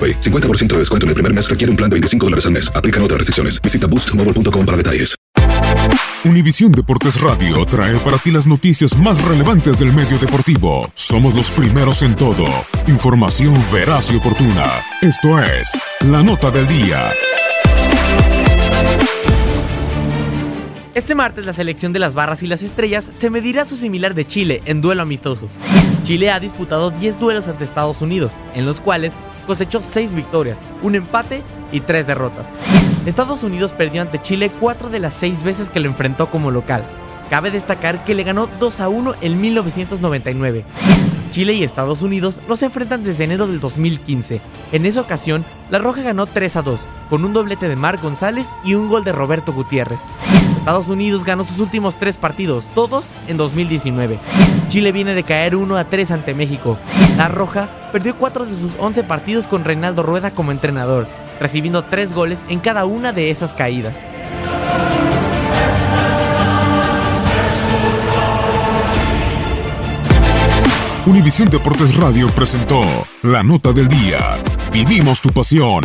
AroPay. 50% de descuento en el primer mes requiere un plan de 25 dólares al mes. Aplican otras restricciones. Visita boostmobile.com para detalles. Univisión Deportes Radio trae para ti las noticias más relevantes del medio deportivo. Somos los primeros en todo. Información veraz y oportuna. Esto es La Nota del Día. Este martes la selección de las barras y las estrellas se medirá a su similar de Chile en duelo amistoso. Chile ha disputado 10 duelos ante Estados Unidos, en los cuales cosechó 6 victorias, un empate y 3 derrotas. Estados Unidos perdió ante Chile 4 de las 6 veces que lo enfrentó como local. Cabe destacar que le ganó 2 a 1 en 1999. Chile y Estados Unidos no se enfrentan desde enero del 2015. En esa ocasión, La Roja ganó 3 a 2, con un doblete de Mar González y un gol de Roberto Gutiérrez. Estados Unidos ganó sus últimos tres partidos, todos en 2019. Chile viene de caer 1 a 3 ante México. La Roja perdió 4 de sus 11 partidos con Reinaldo Rueda como entrenador, recibiendo 3 goles en cada una de esas caídas. Univisión Deportes Radio presentó La Nota del Día. Vivimos tu pasión.